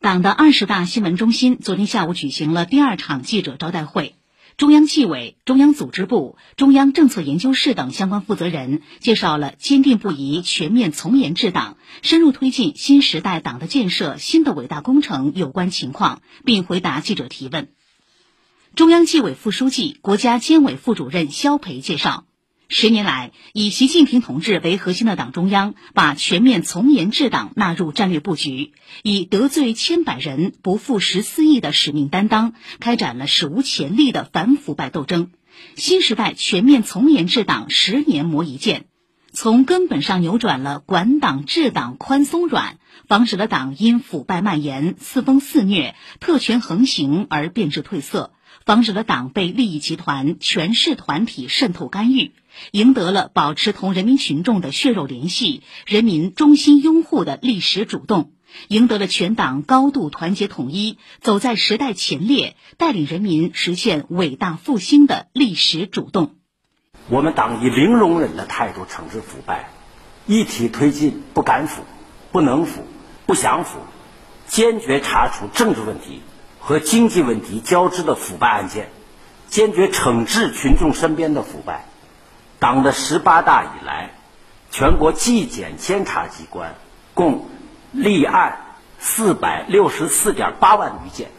党的二十大新闻中心昨天下午举行了第二场记者招待会，中央纪委、中央组织部、中央政策研究室等相关负责人介绍了坚定不移全面从严治党、深入推进新时代党的建设新的伟大工程有关情况，并回答记者提问。中央纪委副书记、国家监委副主任肖培介绍。十年来，以习近平同志为核心的党中央把全面从严治党纳入战略布局，以得罪千百人、不负十四亿的使命担当，开展了史无前例的反腐败斗争。新时代全面从严治党十年磨一剑，从根本上扭转了管党治党宽松软，防止了党因腐败蔓延、四风肆虐、特权横行而变质褪色。防止了党被利益集团、权势团体渗透干预，赢得了保持同人民群众的血肉联系、人民衷心拥护的历史主动，赢得了全党高度团结统一、走在时代前列、带领人民实现伟大复兴的历史主动。我们党以零容忍的态度惩治腐败，一体推进不敢腐、不能腐、不想腐，坚决查处政治问题。和经济问题交织的腐败案件，坚决惩治群众身边的腐败。党的十八大以来，全国纪检监察机关共立案四百六十四点八万余件，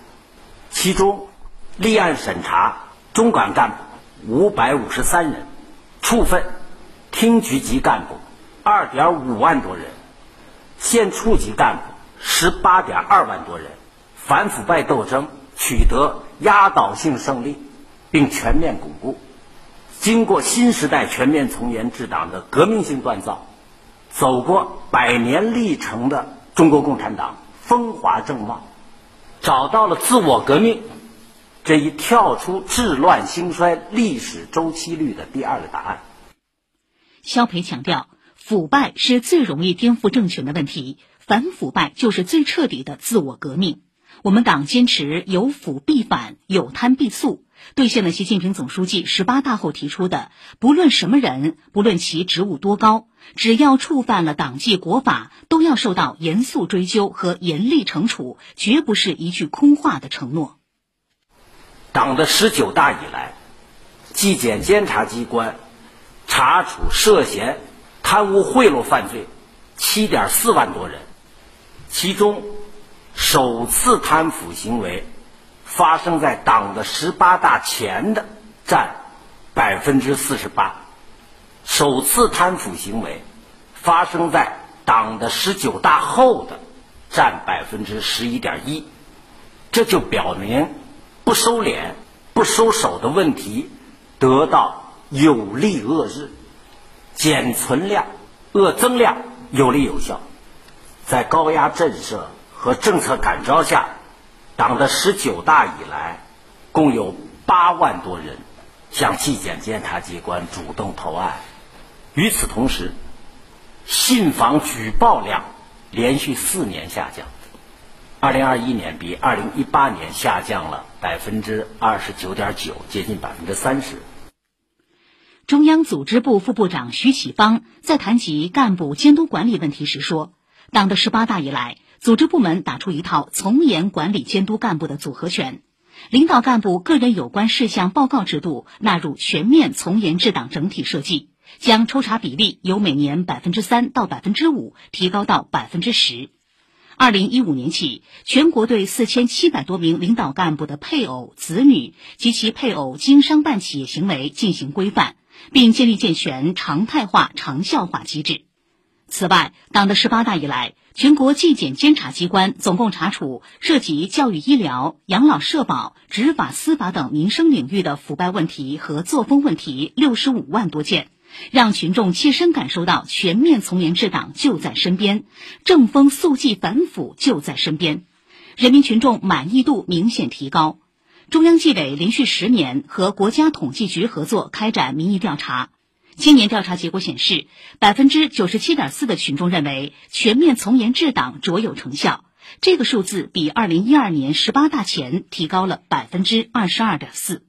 其中立案审查中管干部五百五十三人，处分厅局级干部二点五万多人，县处级干部十八点二万多人。反腐败斗争取得压倒性胜利，并全面巩固。经过新时代全面从严治党的革命性锻造，走过百年历程的中国共产党风华正茂，找到了自我革命这一跳出治乱兴衰历史周期率的第二个答案。肖培强调，腐败是最容易颠覆政权的问题，反腐败就是最彻底的自我革命。我们党坚持有腐必反，有贪必肃，兑现了习近平总书记十八大后提出的“不论什么人，不论其职务多高，只要触犯了党纪国法，都要受到严肃追究和严厉惩处”，绝不是一句空话的承诺。党的十九大以来，纪检监察机关查处涉嫌贪污贿赂犯罪七点四万多人，其中。首次贪腐行为发生在党的十八大前的占百分之四十八，首次贪腐行为发生在党的十九大后的占百分之十一点一，这就表明不收敛、不收手的问题得到有力遏制，减存量、遏增量有力有效，在高压震慑。和政策感召下，党的十九大以来，共有八万多人向纪检监察机关主动投案。与此同时，信访举报量连续四年下降，二零二一年比二零一八年下降了百分之二十九点九，接近百分之三十。中央组织部副部长徐启芳在谈及干部监督管理问题时说：“党的十八大以来。”组织部门打出一套从严管理监督干部的组合拳，领导干部个人有关事项报告制度纳入全面从严治党整体设计，将抽查比例由每年百分之三到百分之五提高到百分之十。二零一五年起，全国对四千七百多名领导干部的配偶、子女及其配偶经商办企业行为进行规范，并建立健全常态化、长效化机制。此外，党的十八大以来，全国纪检监察机关总共查处涉及教育、医疗、养老、社保、执法、司法等民生领域的腐败问题和作风问题六十五万多件，让群众切身感受到全面从严治党就在身边，正风肃纪反腐就在身边，人民群众满意度明显提高。中央纪委连续十年和国家统计局合作开展民意调查。今年调查结果显示，百分之九十七点四的群众认为全面从严治党卓有成效，这个数字比二零一二年十八大前提高了百分之二十二点四。